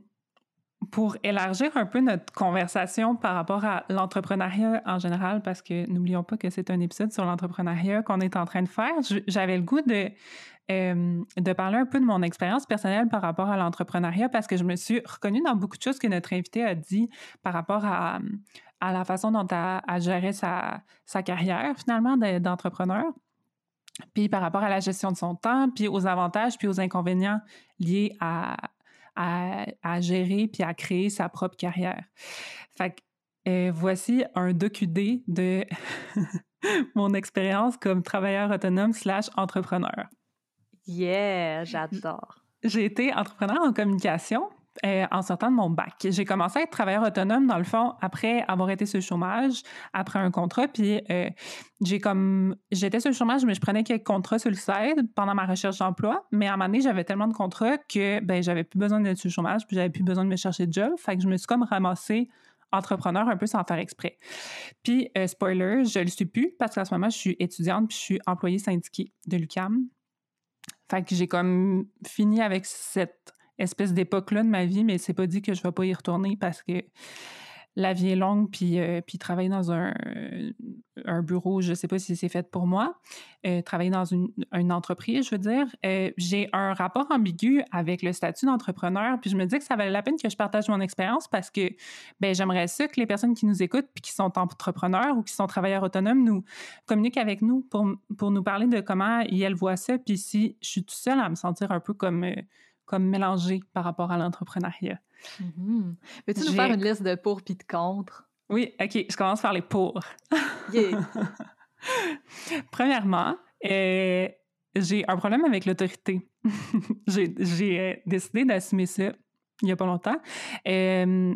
pour élargir un peu notre conversation par rapport à l'entrepreneuriat en général, parce que n'oublions pas que c'est un épisode sur l'entrepreneuriat qu'on est en train de faire, j'avais le goût de, euh, de parler un peu de mon expérience personnelle par rapport à l'entrepreneuriat, parce que je me suis reconnue dans beaucoup de choses que notre invité a dit par rapport à, à la façon dont elle, elle gérait sa, sa carrière, finalement, de- d'entrepreneur puis par rapport à la gestion de son temps, puis aux avantages, puis aux inconvénients liés à, à, à gérer puis à créer sa propre carrière. Fait que euh, voici un docu-D de mon expérience comme travailleur autonome slash entrepreneur. Yeah, j'adore. J'ai été entrepreneur en communication euh, en sortant de mon bac. J'ai commencé à être travailleur autonome, dans le fond, après avoir été sur chômage, après un contrat. Puis euh, j'ai comme. J'étais sur chômage, mais je prenais quelques contrats sur le side pendant ma recherche d'emploi. Mais à un moment donné, j'avais tellement de contrats que ben, j'avais plus besoin d'être sur chômage, puis j'avais plus besoin de me chercher de job. Fait que je me suis comme ramassée entrepreneur un peu sans faire exprès. Puis, euh, spoiler, je le suis plus parce qu'en ce moment, je suis étudiante puis je suis employée syndiquée de l'UCAM. Fait que j'ai comme fini avec cette espèce d'époque-là de ma vie, mais c'est pas dit que je vais pas y retourner parce que la vie est longue, puis, euh, puis travailler dans un, un bureau, je sais pas si c'est fait pour moi. Euh, travailler dans une, une entreprise, je veux dire, euh, j'ai un rapport ambigu avec le statut d'entrepreneur, puis je me dis que ça valait la peine que je partage mon expérience parce que ben, j'aimerais ça que les personnes qui nous écoutent puis qui sont entrepreneurs ou qui sont travailleurs autonomes nous communiquent avec nous pour, pour nous parler de comment elles voient ça, puis si je suis tout seule à me sentir un peu comme, euh, comme mélangée par rapport à l'entrepreneuriat. Mhm. Peux-tu nous J'ai- faire une liste de pour puis de contre? Oui, OK, je commence par les pour. Yeah. Premièrement, euh, j'ai un problème avec l'autorité. j'ai j'ai, euh, décidé d'assumer ça il n'y a pas longtemps. Euh,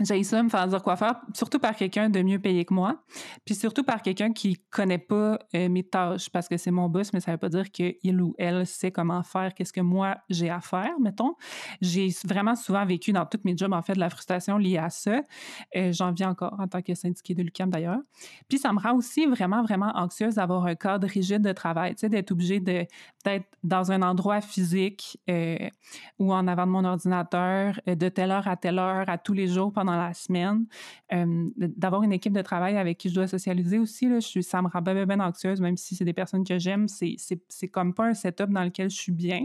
j'ai ça me faire dire quoi faire, surtout par quelqu'un de mieux payé que moi, puis surtout par quelqu'un qui connaît pas euh, mes tâches, parce que c'est mon boss, mais ça veut pas dire qu'il ou elle sait comment faire, qu'est-ce que moi j'ai à faire, mettons. J'ai vraiment souvent vécu dans tous mes jobs, en fait, de la frustration liée à ça. Euh, J'en viens encore en tant que syndiquée de l'UQAM, d'ailleurs. Puis ça me rend aussi vraiment, vraiment anxieuse d'avoir un cadre rigide de travail, tu sais, d'être obligée de- d'être dans un endroit physique euh, ou en avant de mon ordinateur, de telle heure à telle heure, à tous les jours pendant la semaine. D'avoir une équipe de travail avec qui je dois socialiser aussi, là, je suis, ça me rend bien, bien, anxieuse, même si c'est des personnes que j'aime, c'est c'est- c'est comme pas un setup dans lequel je suis bien.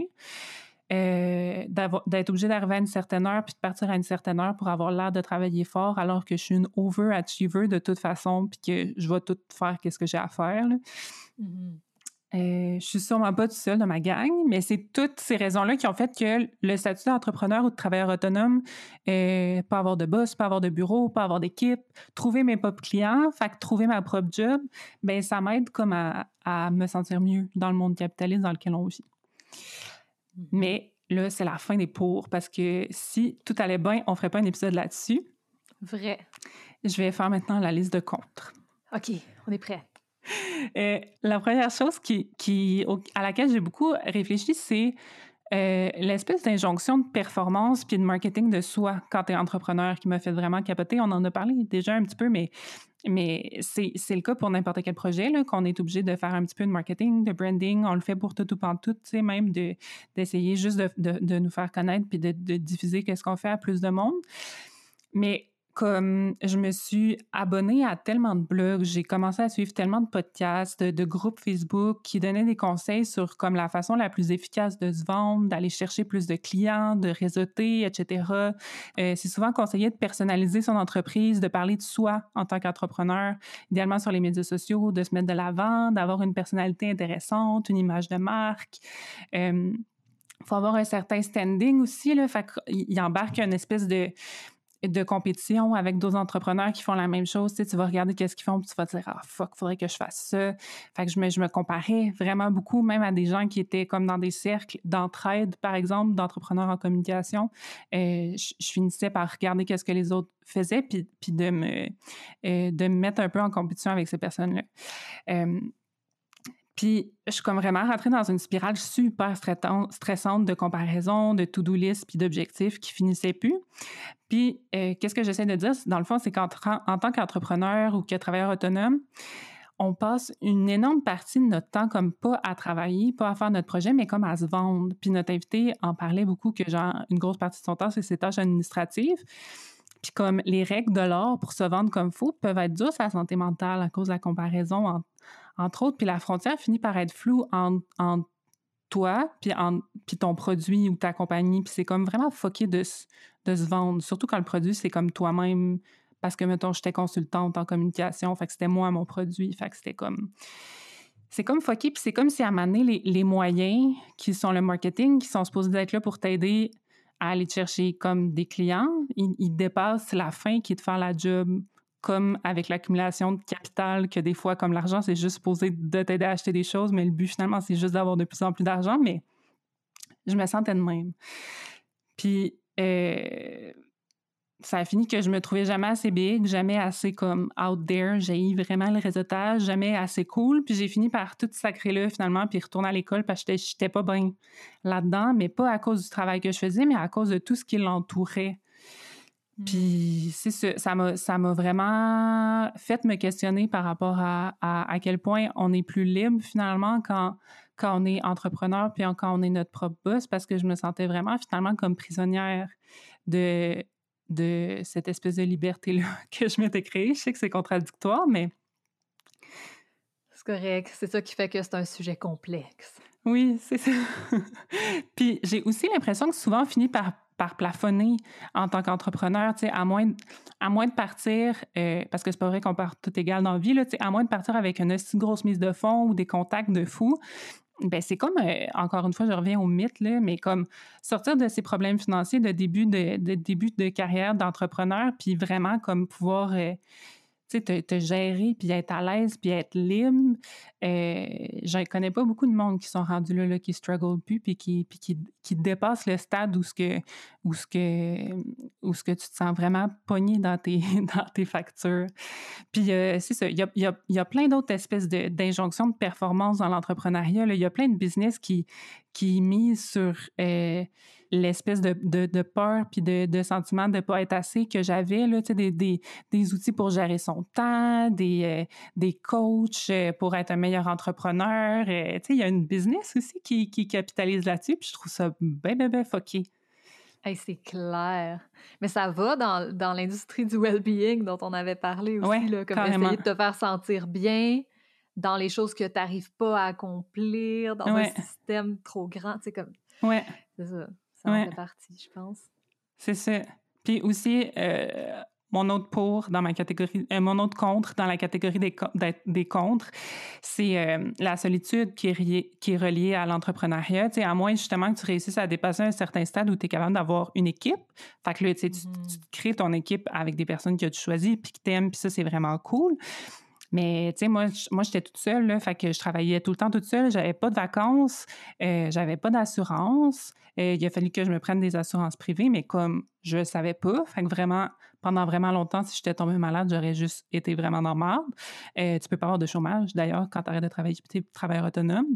Euh, d'être obligée d'arriver à une certaine heure puis de partir à une certaine heure pour avoir l'air de travailler fort alors que je suis une overachiever de toute façon puis que je vais tout faire qu'est-ce que j'ai à faire. Mhm. Euh, je suis sûrement pas toute seule de ma gang, mais c'est toutes ces raisons-là qui ont fait que le statut d'entrepreneur ou de travailleur autonome, euh, pas avoir de boss, pas avoir de bureau, pas avoir d'équipe, trouver mes propres clients, fait que trouver ma propre job, ben ça m'aide comme à, à me sentir mieux dans le monde capitaliste dans lequel on vit. Mhm. Mais là, c'est la fin des pour parce que si tout allait bien, on ferait pas un épisode là-dessus. Vrai. Je vais faire maintenant la liste de contre. OK, on est prêt. Euh, la première chose qui, à laquelle j'ai beaucoup réfléchi, c'est euh, l'espèce d'injonction de performance puis de marketing de soi quand tu es entrepreneur qui m'a fait vraiment capoter. On en a parlé déjà un petit peu, mais, c'est, le cas pour n'importe quel projet, qu'on est obligé de faire un petit peu de marketing, de branding. On le fait pour tout ou pas tout, même de, d'essayer juste de, nous faire connaître puis de, de diffuser qu'est-ce qu'on fait à plus de monde. Mais comme je me suis abonnée à tellement de blogs, j'ai commencé à suivre tellement de podcasts, de, groupes Facebook qui donnaient des conseils sur comme la façon la plus efficace de se vendre, d'aller chercher plus de clients, de réseauter, etc. Euh, c'est souvent conseillé de personnaliser son entreprise, de parler de soi en tant qu'entrepreneur, idéalement sur les médias sociaux, de se mettre de l'avant, d'avoir une personnalité intéressante, une image de marque. Euh, faut avoir un certain standing aussi. Il embarque une espèce de, de compétition avec d'autres entrepreneurs qui font la même chose. Tu, vas regarder qu'est-ce qu'ils font, puis tu vas te dire ah fuck, faudrait que je fasse ça. Fait je me, je comparais vraiment beaucoup, même à des gens qui étaient comme dans des cercles d'entraide, par exemple, d'entrepreneurs en communication. Euh, je, finissais par regarder qu'est-ce que les autres faisaient, puis, puis de me euh, de me mettre un peu en compétition avec ces personnes-là. Euh, puis, je suis comme vraiment rentrée dans une spirale super stressante de comparaison, de to-do list, puis d'objectifs qui finissaient plus. Puis, euh, qu'est-ce que j'essaie de dire? Dans le fond, c'est qu'en tant qu'entrepreneur ou que travailleur autonome, on passe une énorme partie de notre temps comme pas à travailler, pas à faire notre projet, mais comme à se vendre. Puis notre invité en parlait beaucoup que genre une grosse partie de son temps, c'est ses tâches administratives. Puis comme les règles de l'art pour se vendre comme faux peuvent être dures à la santé mentale à cause de la comparaison entre entre autres. Puis la frontière finit par être floue entre, toi, puis, puis ton produit ou ta compagnie. Puis c'est comme vraiment foqué de, de se vendre, surtout quand le produit, c'est comme toi-même. Parce que, mettons, j'étais consultante en communication, fait que c'était moi mon produit, fait que c'était comme... C'est comme foqué, puis c'est comme si à un moment donné, les, les, moyens qui sont le marketing, qui sont supposés être là pour t'aider à aller te chercher comme des clients, ils, ils, dépassent la fin qui est de faire la job comme avec l'accumulation de capital, que des fois, comme l'argent, c'est juste supposé de t'aider à acheter des choses, mais le but finalement, c'est juste d'avoir de plus en plus d'argent, mais je me sentais de même. Puis, euh, ça a fini que je me trouvais jamais assez big, jamais assez comme out there. J'ai eu vraiment le réseautage, jamais assez cool. Puis j'ai fini par tout sacrer là finalement, puis retourner à l'école parce que j'étais pas bien là-dedans, mais pas à cause du travail que je faisais, mais à cause de tout ce qui l'entourait. Mmh. Puis c'est ça, m'a, m'a vraiment fait me questionner par rapport à, à, quel point on est plus libre finalement quand, quand on est entrepreneur puis quand on est notre propre boss parce que je me sentais vraiment finalement comme prisonnière de, de cette espèce de liberté-là que je m'étais créée. Je sais que c'est contradictoire, mais... C'est correct. C'est ça qui fait que c'est un sujet complexe. Oui, c'est ça. puis j'ai aussi l'impression que souvent on finit par par plafonner en tant qu'entrepreneur, à moins, de partir, euh, parce que c'est pas vrai qu'on part tout égal dans la vie, à moins de partir avec une aussi grosse mise de fonds ou des contacts de fou, ben c'est comme, euh, encore une fois, je reviens au mythe, mais comme sortir de ces problèmes financiers de début de, de début de carrière d'entrepreneur, puis vraiment comme pouvoir euh, te, gérer, puis être à l'aise, puis être libre. Euh, je connais pas beaucoup de monde qui sont rendus là, là qui struggle plus, puis qui, puis qui, qui dépassent le stade où ce que, où ce que, où ce que tu te sens vraiment pogné dans tes, dans tes factures. Puis euh, c'est ça, il y a, y, a, y a, plein d'autres espèces d'injonctions de, performance dans l'entrepreneuriat. Il y a plein de business qui, qui misent sur... Euh, l'espèce de, de, peur puis de, de sentiment de ne pas être assez que j'avais, là, des, des, des, outils pour gérer son temps, des, euh, des coachs euh, pour être un meilleur entrepreneur. Euh, il y a une business aussi qui, qui capitalise là-dessus, puis je trouve ça bien, bien, bien fucké. c'est clair. Mais ça va dans, dans l'industrie du well-being dont on avait parlé aussi, là, comme essayer de te faire sentir bien dans les choses que tu n'arrives pas à accomplir, dans un système trop grand. C'est comme. Ouais. C'est ça ça partie, je pense. C'est ça. Puis aussi, euh, mon autre pour dans ma catégorie, euh, mon autre contre dans la catégorie des, des contres, c'est euh, la solitude qui est, reliée, qui est reliée à l'entrepreneuriat. Tu sais, à moins justement que tu réussisses à dépasser un certain stade où tu es capable d'avoir une équipe. Fait que là, tu, sais, tu, mm-hmm. crées ton équipe avec des personnes que tu choisis puis qui t'aiment, puis ça, c'est vraiment cool. Mais, tu sais, moi, moi j'étais toute seule, fait que je travaillais tout le temps toute seule. J'avais pas de vacances, euh, j'avais pas d'assurance. Euh, il a fallu que je me prenne des assurances privées, mais comme je savais pas, fait que vraiment, pendant vraiment longtemps, si j'étais tombée malade, j'aurais juste été vraiment normale. Euh, tu peux pas avoir de chômage, d'ailleurs, quand tu arrêtes de travailler, tu es travailleur autonome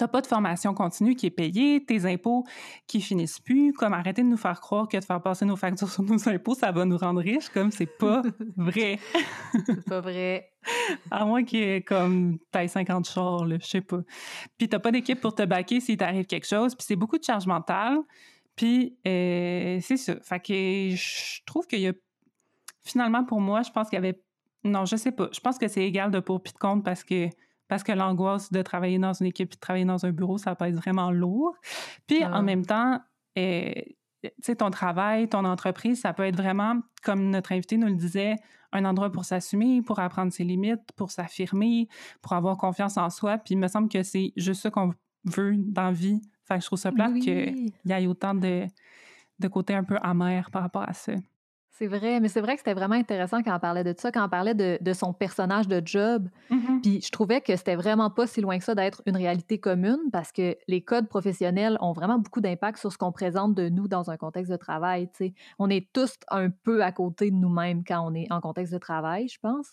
n'as pas de formation continue qui est payée, tes impôts qui finissent plus, comme arrêter de nous faire croire que de faire passer nos factures sur nos impôts, ça va nous rendre riches, comme c'est pas vrai. c'est pas vrai. À moins qu'il y ait comme taille 50 chars, je sais pas. Puis t'as pas d'équipe pour te baquer s'il t'arrive quelque chose, puis c'est beaucoup de charge mentale. Puis euh, c'est ça. Fait que je trouve qu'il y a finalement pour moi, je pense qu'il y avait non, je sais pas. Je pense que c'est égal de pour puis de contre parce que parce que l'angoisse de travailler dans une équipe et de travailler dans un bureau, ça peut être vraiment lourd. Puis en même temps, eh, tu sais, ton travail, ton entreprise, ça peut être vraiment, comme notre invité nous le disait, un endroit pour s'assumer, pour apprendre ses limites, pour s'affirmer, pour avoir confiance en soi. Puis il me semble que c'est juste ça qu'on veut dans la vie. Fait que je trouve ça plate qu'il y ait autant de, de côté un peu amer par rapport à ça. C'est vrai, mais c'est vrai que c'était vraiment intéressant quand on parlait de ça, quand on parlait de, son personnage de job. Mm-hmm. Puis je trouvais que c'était vraiment pas si loin que ça d'être une réalité commune parce que les codes professionnels ont vraiment beaucoup d'impact sur ce qu'on présente de nous dans un contexte de travail. On est tous un peu à côté de nous-mêmes quand on est en contexte de travail, je pense.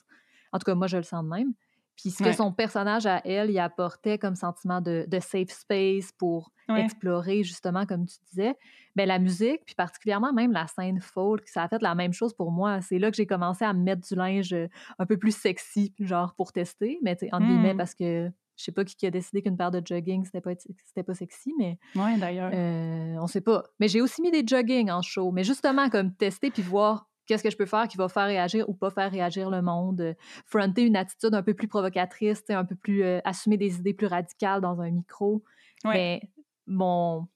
En tout cas, moi, je le sens de même. Puis ce que son personnage à elle, il apportait comme sentiment de, safe space pour explorer, justement, comme tu disais, bien, la musique, puis particulièrement même la scène folk, ça a fait la même chose pour moi. C'est là que j'ai commencé à me mettre du linge euh, un peu plus sexy, genre pour tester, mais tu sais, entre guillemets, mmh. parce que je sais pas qui a décidé qu'une paire de jogging, c'était pas, c'était pas sexy, mais. Oui, d'ailleurs. Euh, on sait pas. Mais j'ai aussi mis des jogging en show, mais justement, comme tester puis voir qu'est-ce que je peux faire qui va faire réagir ou pas faire réagir le monde, euh, fronter une attitude un peu plus provocatrice, un peu plus assumer des idées plus radicales dans un micro. Mais mon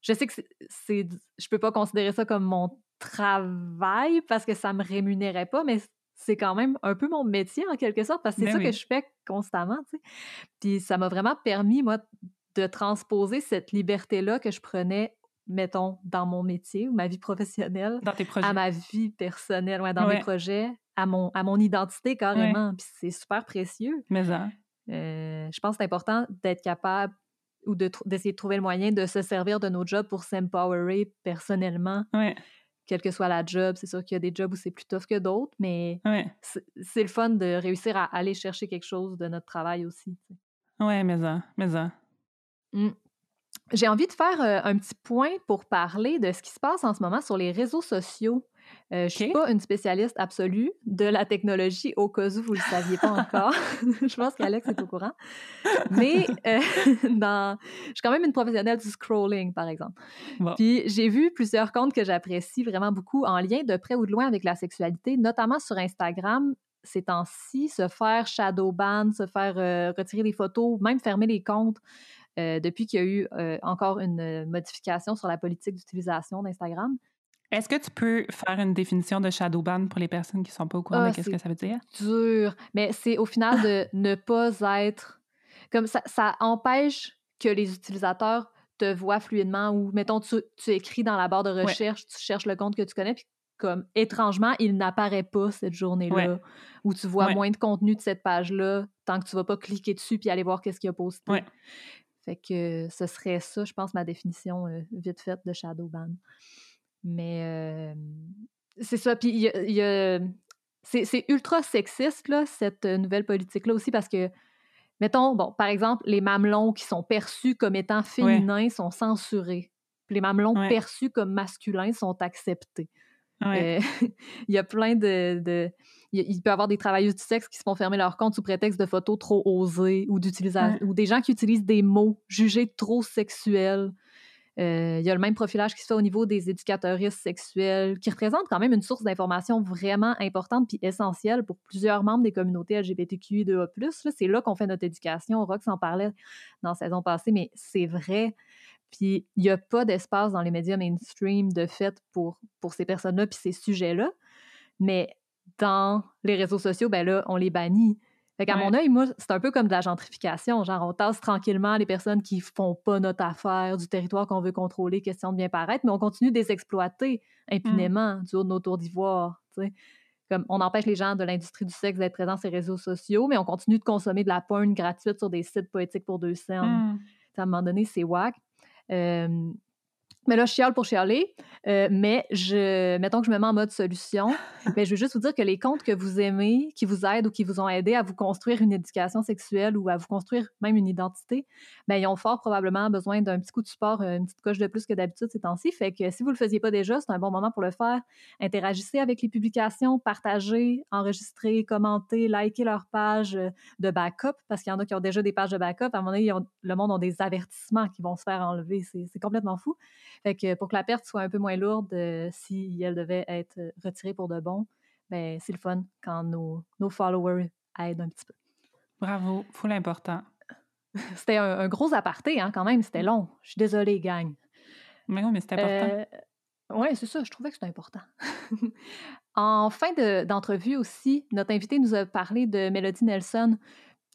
je sais que c'est, je peux pas considérer ça comme mon travail parce que ça me rémunérait pas, mais c'est quand même un peu mon métier en quelque sorte parce que c'est ben ça que je fais constamment, tu sais. Puis ça m'a vraiment permis, moi, de transposer cette liberté-là que je prenais, mettons, dans mon métier ou ma vie professionnelle, à ma vie personnelle, ouais, dans mes projets, à mon, à mon identité carrément. Puis c'est super précieux. Mais ça. Euh, je pense que c'est important d'être capable ou d'essayer de, trouver le moyen de se servir de nos jobs pour s'empowerer personnellement. Quelle que soit la job, c'est sûr qu'il y a des jobs où c'est plus tough que d'autres, mais c'est le fun de réussir à aller chercher quelque chose de notre travail aussi. Oui, mais ça, mais ça. Mmh. J'ai envie de faire euh, un petit point pour parler de ce qui se passe en ce moment sur les réseaux sociaux. Euh, je ne suis pas une spécialiste absolue de la technologie, au cas où vous ne le saviez pas encore. je pense qu'Alex est au courant. Mais euh, dans... je suis quand même une professionnelle du scrolling, par exemple. Puis j'ai vu plusieurs comptes que j'apprécie vraiment beaucoup en lien de près ou de loin avec la sexualité, notamment sur Instagram ces temps-ci, se faire shadow ban, se faire euh, retirer des photos, même fermer les comptes. Depuis qu'il y a eu encore une modification sur la politique d'utilisation d'Instagram. Est-ce que tu peux faire une définition de shadow ban pour les personnes qui ne sont pas au courant de ah, ce que ça veut dire? dur. Mais c'est au final de ne pas être. Comme ça, ça empêche que les utilisateurs te voient fluidement ou, mettons, tu, écris dans la barre de recherche, tu cherches le compte que tu connais, puis comme étrangement, il n'apparaît pas cette journée-là, ou tu vois moins de contenu de cette page-là tant que tu ne vas pas cliquer dessus puis aller voir qu'est-ce qu'il y a posté. Fait que ce serait ça, je pense, ma définition euh, vite faite de shadow ban. Mais c'est ça. Puis il y a, c'est ultra sexiste, là, cette nouvelle politique-là aussi, parce que, mettons, bon, par exemple, les mamelons qui sont perçus comme étant féminins sont censurés. les mamelons perçus comme masculins sont acceptés. Euh, il y a plein de. Il peut y avoir des travailleuses du sexe qui se font fermer leur compte sous prétexte de photos trop osées ou, ou des gens qui utilisent des mots jugés trop sexuels. Euh, il y a le même profilage qui se fait au niveau des éducateuristes sexuels, qui représente quand même une source d'information vraiment importante puis essentielle pour plusieurs membres des communautés LGBTQI2A+. C'est là qu'on fait notre éducation. Rox en parlait dans la saison passée, mais c'est vrai. Puis il n'y a pas d'espace dans les médias mainstream de fait pour, pour ces personnes-là puis ces sujets-là. Mais dans les réseaux sociaux, ben là, on les bannit. Fait qu'à mon œil, moi, c'est un peu comme de la gentrification. Genre, on tasse tranquillement les personnes qui font pas notre affaire du territoire qu'on veut contrôler, question de bien paraître, mais on continue de les exploiter impunément mmh. du haut de nos tours d'ivoire. Comme on empêche les gens de l'industrie du sexe d'être présents sur les réseaux sociaux, mais on continue de consommer de la porn gratuite sur des sites poétiques pour deux scènes. Hmm. À un moment donné, c'est whack. Euh, mais là, je chiale pour chialer. Euh, mais je, mettons que je me mets en mode solution. mais je veux juste vous dire que les comptes que vous aimez, qui vous aident ou qui vous ont aidé à vous construire une éducation sexuelle ou à vous construire même une identité, ben, ils ont fort probablement besoin d'un petit coup de support, une petite coche de plus que d'habitude ces temps-ci. Fait que si vous le faisiez pas déjà, c'est un bon moment pour le faire. Interagissez avec les publications, partagez, enregistrez, commentez, likez leur page euh, de backup parce qu'il y en a qui ont déjà des pages de backup. À un moment donné, le monde a des avertissements qui vont se faire enlever. C'est complètement fou. Fait que pour que la perte soit un peu moins lourde, euh, si elle devait être retirée pour de bon, ben c'est le fun quand nos, nos followers aident un petit peu. Bravo, full important. C'était un, gros aparté, hein, quand même. C'était long. Je suis désolée, gang. Mais non, mais c'est important. Euh, oui, c'est ça. Je trouvais que c'était important. en fin d'entrevue aussi, notre invité nous a parlé de Melody Nelson,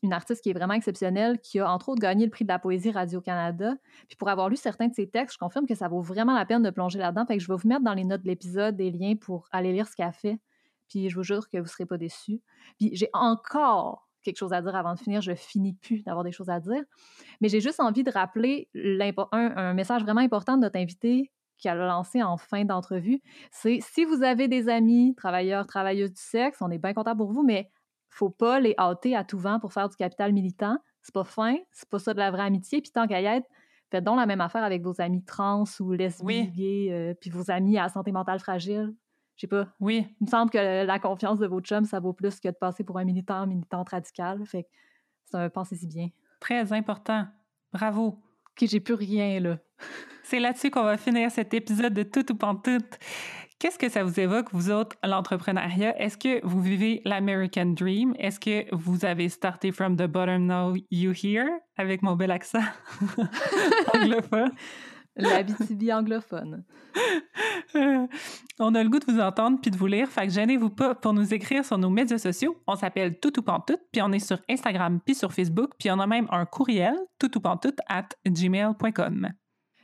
une artiste qui est vraiment exceptionnelle, qui a entre autres gagné le prix de la poésie Radio-Canada. Puis pour avoir lu certains de ses textes, je confirme que ça vaut vraiment la peine de plonger là-dedans. Fait que je vais vous mettre dans les notes de l'épisode des liens pour aller lire ce qu'elle fait. Puis je vous jure que vous ne serez pas déçus. Puis j'ai encore quelque chose à dire avant de finir. Je finis plus d'avoir des choses à dire. Mais j'ai juste envie de rappeler un, message vraiment important de notre invité qu'elle a lancé en fin d'entrevue. C'est si vous avez des amis, travailleurs, travailleuses du sexe, on est bien content pour vous, mais faut pas les hâter à tout vent pour faire du capital militant. C'est pas fin, c'est pas ça de la vraie amitié. Puis tant qu'à y être, faites donc la même affaire avec vos amis trans ou lesbiennes, euh, puis vos amis à santé mentale fragile. Je sais pas. Oui. Il me semble que la confiance de votre chum, ça vaut plus que de passer pour un militant, militante radical. Fait que c'est un pensez-y bien. Très important. Bravo. Ok, j'ai plus rien, là. c'est là-dessus qu'on va finir cet épisode de Tout ou Pantoute. Qu'est-ce que ça vous évoque, vous autres, l'entrepreneuriat? Est-ce que vous vivez l'American Dream? Est-ce que vous avez starté from the bottom now you here? Avec mon bel accent anglophone? La BTB anglophone. on a le goût de vous entendre puis de vous lire, fait que gênez-vous pas pour nous écrire sur nos médias sociaux. On s'appelle Tout ou Pantoute, puis on est sur Instagram puis sur Facebook, puis on a même un courriel, toutoutpantoute at gmail.com.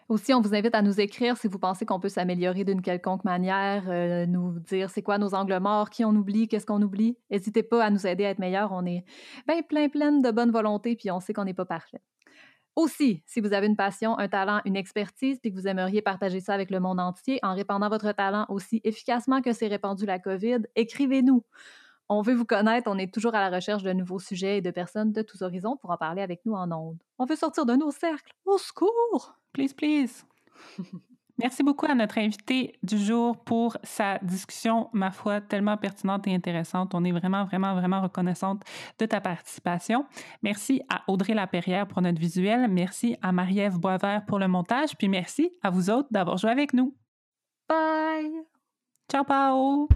Aussi, on vous invite à nous écrire si vous pensez qu'on peut s'améliorer d'une quelconque manière, euh, nous dire c'est quoi nos angles morts, qui on oublie, qu'est-ce qu'on oublie. N'hésitez pas à nous aider à être meilleurs. On est bien plein, plein de bonne volonté, puis on sait qu'on n'est pas parfait. Aussi, si vous avez une passion, un talent, une expertise, puis que vous aimeriez partager ça avec le monde entier en répandant votre talent aussi efficacement que c'est répandu la COVID, écrivez-nous. On veut vous connaître, on est toujours à la recherche de nouveaux sujets et de personnes de tous horizons pour en parler avec nous en ondes. On veut sortir de nos cercles. Au secours! Please, please! Merci beaucoup à notre invité du jour pour sa discussion, ma foi, tellement pertinente et intéressante. On est vraiment, vraiment, vraiment reconnaissante de ta participation. Merci à Audrey Laperrière pour notre visuel. Merci à Marie-Ève Boisvert pour le montage. Puis merci à vous autres d'avoir joué avec nous. Bye! Ciao, Pao!